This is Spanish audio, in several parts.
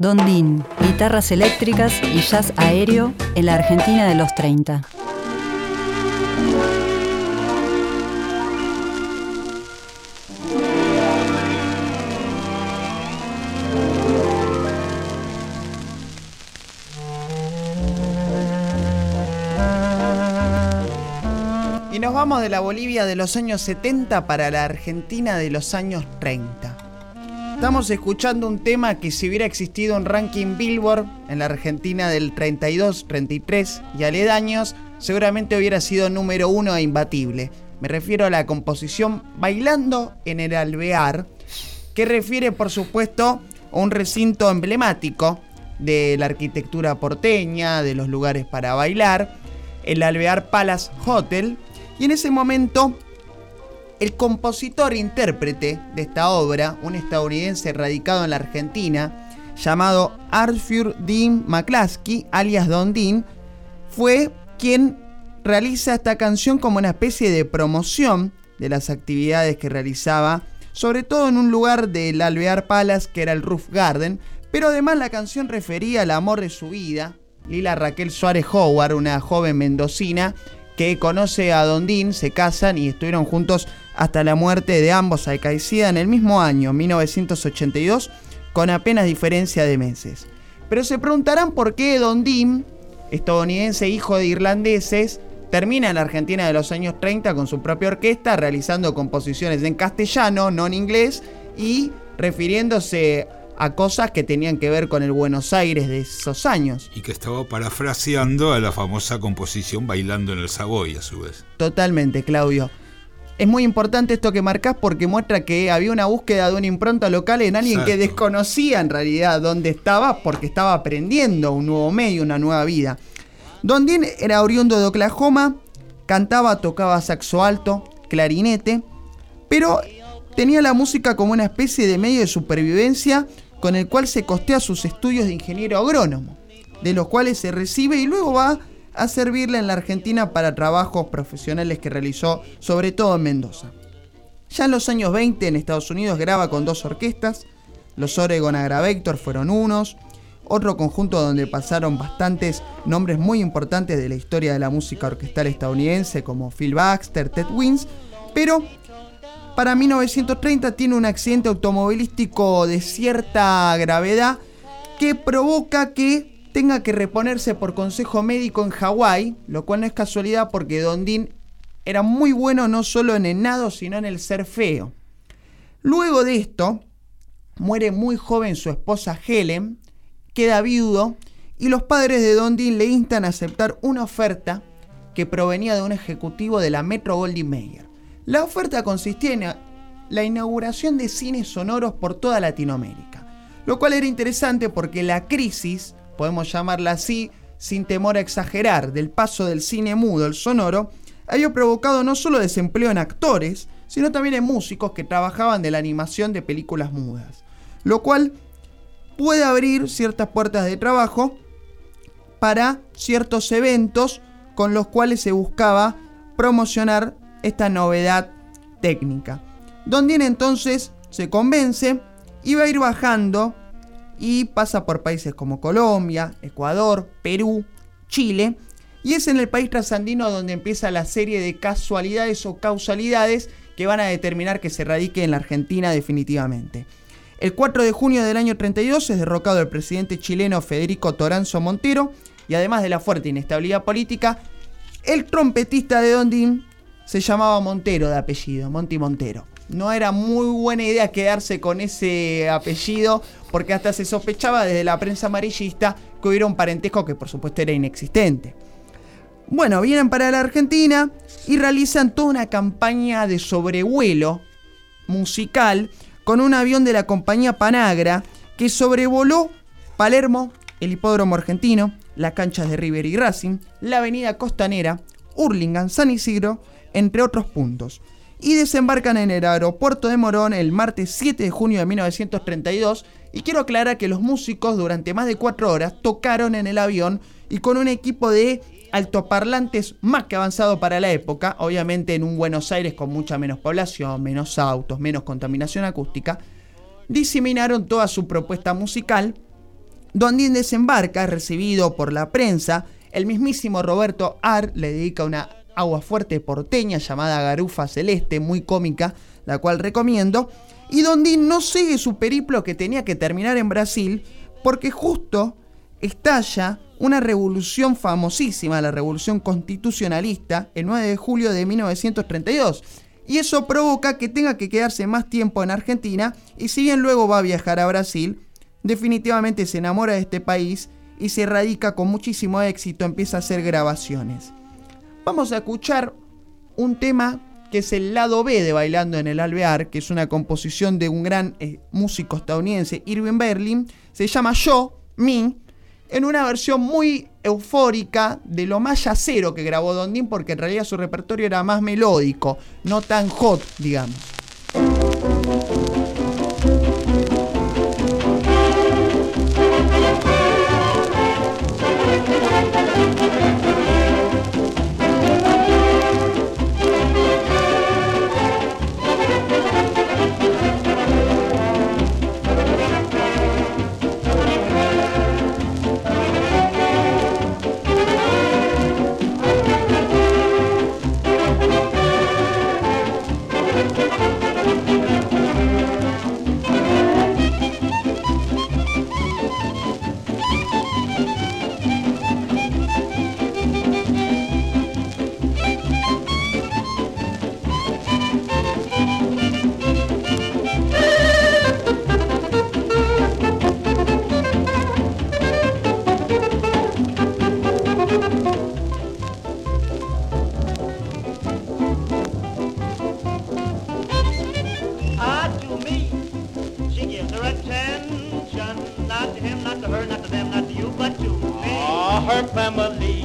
Dondín, guitarras eléctricas y jazz aéreo en la Argentina de los 30. Y nos vamos de la Bolivia de los años 70 para la Argentina de los años 30. Estamos escuchando un tema que si hubiera existido un ranking Billboard en la Argentina del 32, 33 y aledaños, seguramente hubiera sido número uno e imbatible. Me refiero a la composición Bailando en el Alvear, que refiere por supuesto a un recinto emblemático de la arquitectura porteña, de los lugares para bailar, el Alvear Palace Hotel, y en ese momento el compositor e intérprete de esta obra, un estadounidense radicado en la Argentina, llamado Arthur Dean McClaskey, alias Don Dean, fue quien realiza esta canción como una especie de promoción de las actividades que realizaba, sobre todo en un lugar del Alvear Palace que era el Roof Garden, pero además la canción refería al amor de su vida, Lila Raquel Suárez Howard, una joven mendocina que conoce a Don Dean, se casan y estuvieron juntos hasta la muerte de ambos acaecida en el mismo año, 1982, con apenas diferencia de meses. Pero se preguntarán por qué Don Dean, estadounidense hijo de irlandeses, termina en la Argentina de los años 30 con su propia orquesta, realizando composiciones en castellano, no en inglés, y refiriéndose a cosas que tenían que ver con el Buenos Aires de esos años. Y que estaba parafraseando a la famosa composición Bailando en el Savoy, a su vez. Totalmente, Claudio. Es muy importante esto que marcas porque muestra que había una búsqueda de una impronta local en alguien que desconocía en realidad dónde estaba porque estaba aprendiendo un nuevo medio, una nueva vida. Don Dean era oriundo de Oklahoma, cantaba, tocaba saxo alto, clarinete, pero tenía la música como una especie de medio de supervivencia con el cual se costea sus estudios de ingeniero agrónomo, de los cuales se recibe y luego va a servirle en la Argentina para trabajos profesionales que realizó sobre todo en Mendoza. Ya en los años 20 en Estados Unidos graba con dos orquestas, los Oregon Agravector fueron unos, otro conjunto donde pasaron bastantes nombres muy importantes de la historia de la música orquestal estadounidense como Phil Baxter, Ted Wins, pero para 1930 tiene un accidente automovilístico de cierta gravedad que provoca que tenga que reponerse por consejo médico en Hawái, lo cual no es casualidad porque Don Dean era muy bueno no solo en el nado, sino en el ser feo. Luego de esto, muere muy joven su esposa Helen, queda viudo y los padres de Don Dean le instan a aceptar una oferta que provenía de un ejecutivo de la Metro Goldwyn Mayer. La oferta consistía en la inauguración de cines sonoros por toda Latinoamérica, lo cual era interesante porque la crisis podemos llamarla así, sin temor a exagerar, del paso del cine mudo al sonoro, había provocado no solo desempleo en actores, sino también en músicos que trabajaban de la animación de películas mudas, lo cual puede abrir ciertas puertas de trabajo para ciertos eventos con los cuales se buscaba promocionar esta novedad técnica. Don entonces se convence y va a ir bajando y pasa por países como Colombia, Ecuador, Perú, Chile, y es en el país trasandino donde empieza la serie de casualidades o causalidades que van a determinar que se radique en la Argentina definitivamente. El 4 de junio del año 32 es derrocado el presidente chileno Federico Toranzo Montero y además de la fuerte inestabilidad política, el trompetista de Dondín se llamaba Montero de apellido, Monti Montero no era muy buena idea quedarse con ese apellido, porque hasta se sospechaba desde la prensa amarillista que hubiera un parentesco que por supuesto era inexistente. Bueno, vienen para la Argentina y realizan toda una campaña de sobrevuelo musical con un avión de la compañía Panagra que sobrevoló Palermo, el hipódromo argentino, las canchas de River y Racing, la avenida Costanera, Hurlingham, San Isidro, entre otros puntos y desembarcan en el aeropuerto de Morón el martes 7 de junio de 1932 y quiero aclarar que los músicos durante más de cuatro horas tocaron en el avión y con un equipo de altoparlantes más que avanzado para la época, obviamente en un Buenos Aires con mucha menos población, menos autos, menos contaminación acústica, diseminaron toda su propuesta musical Dondín desembarca, recibido por la prensa. El mismísimo Roberto Ar le dedica una agua fuerte porteña llamada Garufa Celeste, muy cómica, la cual recomiendo. Y Dondín no sigue su periplo que tenía que terminar en Brasil, porque justo estalla una revolución famosísima, la revolución constitucionalista, el 9 de julio de 1932. Y eso provoca que tenga que quedarse más tiempo en Argentina y si bien luego va a viajar a Brasil, definitivamente se enamora de este país y se radica con muchísimo éxito, empieza a hacer grabaciones. Vamos a escuchar un tema que es el lado B de Bailando en el Alvear, que es una composición de un gran eh, músico estadounidense, Irving Berlin, se llama Yo, Me, en una versión muy eufórica de lo más yacero que grabó Dondín, porque en realidad su repertorio era más melódico, no tan hot, digamos. own family.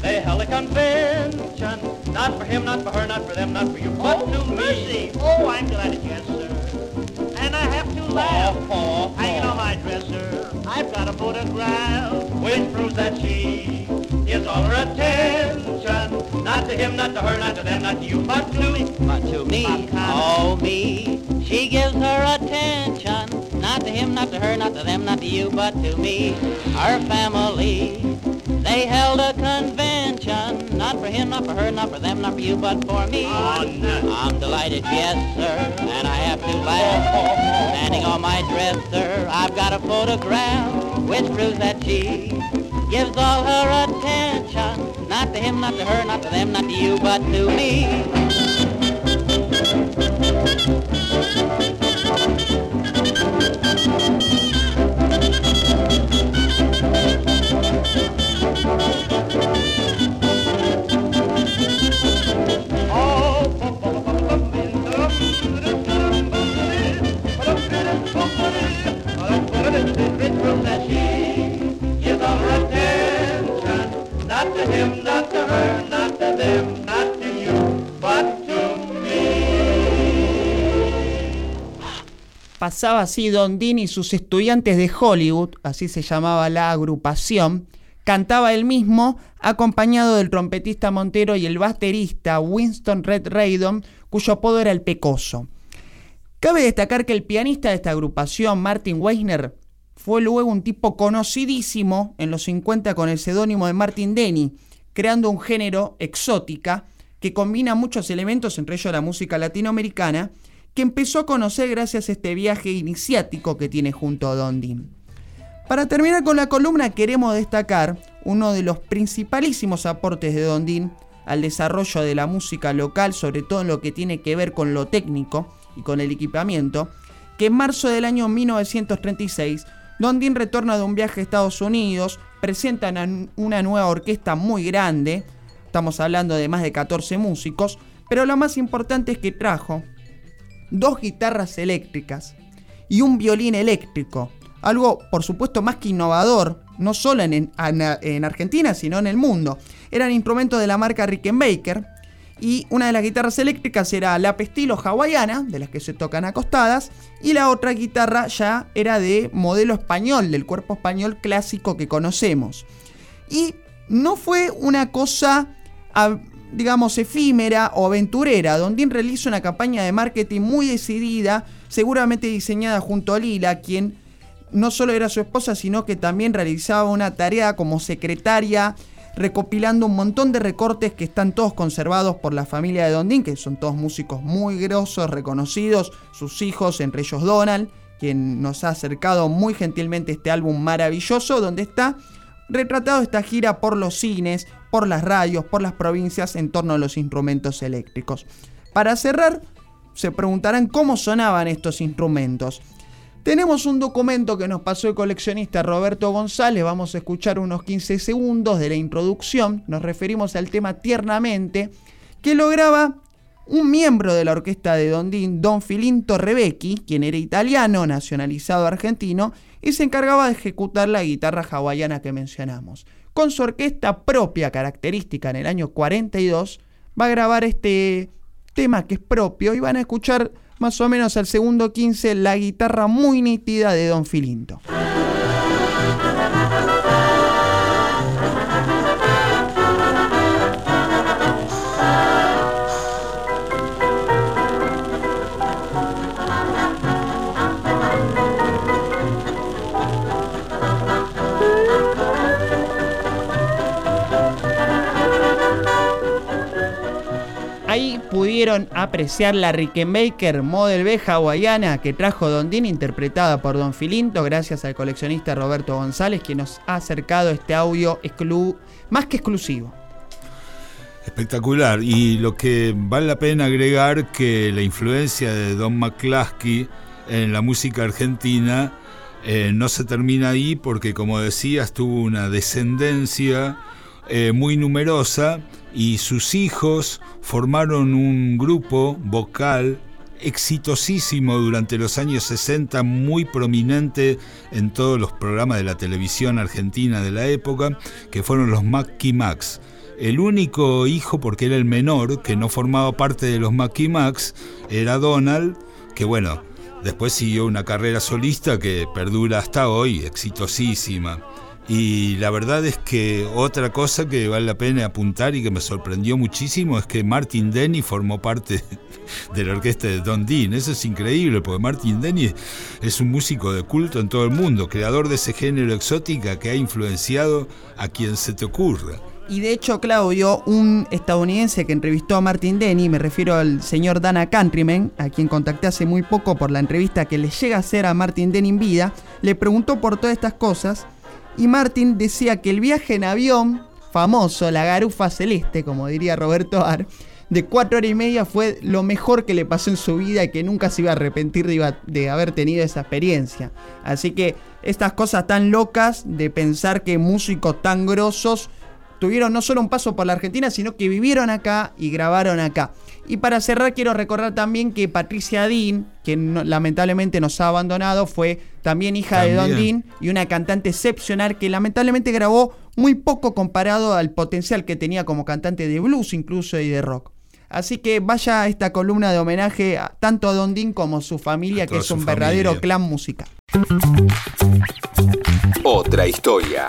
They held a convention, not for him, not for her, not for them, not for you, but oh, to mercy. me. Oh, I'm glad at you, sir. And I have to laugh, oh, oh, oh. hanging on my dresser. I've got a photograph which proves that she is all her attention. Not to him, not to her, not to them, not to you, but to me. But to me, oh me, she gives her attention him, not to her, not to them, not to you, but to me, our family. They held a convention, not for him, not for her, not for them, not for you, but for me. I'm delighted, yes, sir, and I have to laugh. Standing on my dresser, I've got a photograph which proves that she gives all her attention, not to him, not to her, not to them, not to you, but to me. Pasaba así Don Dean y sus estudiantes de Hollywood, así se llamaba la agrupación, cantaba él mismo, acompañado del trompetista Montero y el baterista Winston Red Raydon, cuyo apodo era el Pecoso. Cabe destacar que el pianista de esta agrupación, Martin Weisner, fue luego un tipo conocidísimo en los 50 con el seudónimo de Martin Denny, creando un género exótica que combina muchos elementos, entre ellos la música latinoamericana, que empezó a conocer gracias a este viaje iniciático que tiene junto a Dondin. Para terminar con la columna queremos destacar uno de los principalísimos aportes de Dondin al desarrollo de la música local, sobre todo en lo que tiene que ver con lo técnico y con el equipamiento, que en marzo del año 1936 Dondin retorna de un viaje a Estados Unidos, presentan una nueva orquesta muy grande, estamos hablando de más de 14 músicos, pero lo más importante es que trajo dos guitarras eléctricas y un violín eléctrico. Algo, por supuesto, más que innovador, no solo en, Argentina, sino en el mundo. Eran instrumentos de la marca Rickenbacker y una de las guitarras eléctricas era la pestilo hawaiana, de las que se tocan acostadas, y la otra guitarra ya era de modelo español, del cuerpo español clásico que conocemos. Y no fue una cosa digamos, efímera o aventurera, donde realiza una campaña de marketing muy decidida, seguramente diseñada junto a Lila, quien no solo era su esposa, sino que también realizaba una tarea como secretaria, recopilando un montón de recortes que están todos conservados por la familia de Dondín, que son todos músicos muy grosos, reconocidos, sus hijos, entre ellos Donald, quien nos ha acercado muy gentilmente este álbum maravilloso, donde está retratado esta gira por los cines, por las radios, por las provincias en torno a los instrumentos eléctricos. Para cerrar, se preguntarán cómo sonaban estos instrumentos. Tenemos un documento que nos pasó el coleccionista Roberto González, vamos a escuchar unos 15 segundos de la introducción, nos referimos al tema Tiernamente, que lograba un miembro de la orquesta de Dondín, Don Filinto Rebecchi, quien era italiano, nacionalizado argentino, y se encargaba de ejecutar la guitarra hawaiana que mencionamos. Con su orquesta propia característica en el año 42, va a grabar este tema que es propio y van a escuchar más o menos al segundo 15 la guitarra muy nítida de Don Filinto. Apreciar la Rickenbacker Model B hawaiana que trajo Don Din, interpretada por Don Filinto, gracias al coleccionista Roberto González, quien nos ha acercado este audio más que exclusivo. Espectacular. Y lo que vale la pena agregar que la influencia de Don McCluskey en la música argentina eh, no se termina ahí porque, como decías, tuvo una descendencia eh, muy numerosa y sus hijos formaron un grupo vocal exitosísimo durante los años 60, muy prominente en todos los programas de la televisión argentina de la época, que fueron los Macky Max. El único hijo, porque era el menor, que no formaba parte de los Macky Max, era Donald, que bueno, después siguió una carrera solista que perdura hasta hoy, exitosísima. Y la verdad es que otra cosa que vale la pena apuntar y que me sorprendió muchísimo es que Martin Denny formó parte de la orquesta de Don Dean. Eso es increíble porque Martin Denny es un músico de culto en todo el mundo, creador de ese género exótica que ha influenciado a quien se te ocurra. Y de hecho, Claudio, un estadounidense que entrevistó a Martin Denny, me refiero al señor Dana Countryman, a quien contacté hace muy poco por la entrevista que le llega a hacer a Martin Denny en vida, le preguntó por todas estas cosas y Martin decía que el viaje en avión, famoso, la garufa celeste, como diría Roberto Ar, de cuatro horas y media fue lo mejor que le pasó en su vida y que nunca se iba a arrepentir de, de, haber tenido esa experiencia. Así que estas cosas tan locas de pensar que músicos tan grosos tuvieron no solo un paso por la Argentina, sino que vivieron acá y grabaron acá. Y para cerrar quiero recordar también que Patricia Dean, que lamentablemente nos ha abandonado, fue también hija de Don Dean y una cantante excepcional que lamentablemente grabó muy poco comparado al potencial que tenía como cantante de blues incluso y de rock. Así que vaya esta columna de homenaje tanto a Don Dean como a su familia, que es un verdadero clan musical. Otra historia.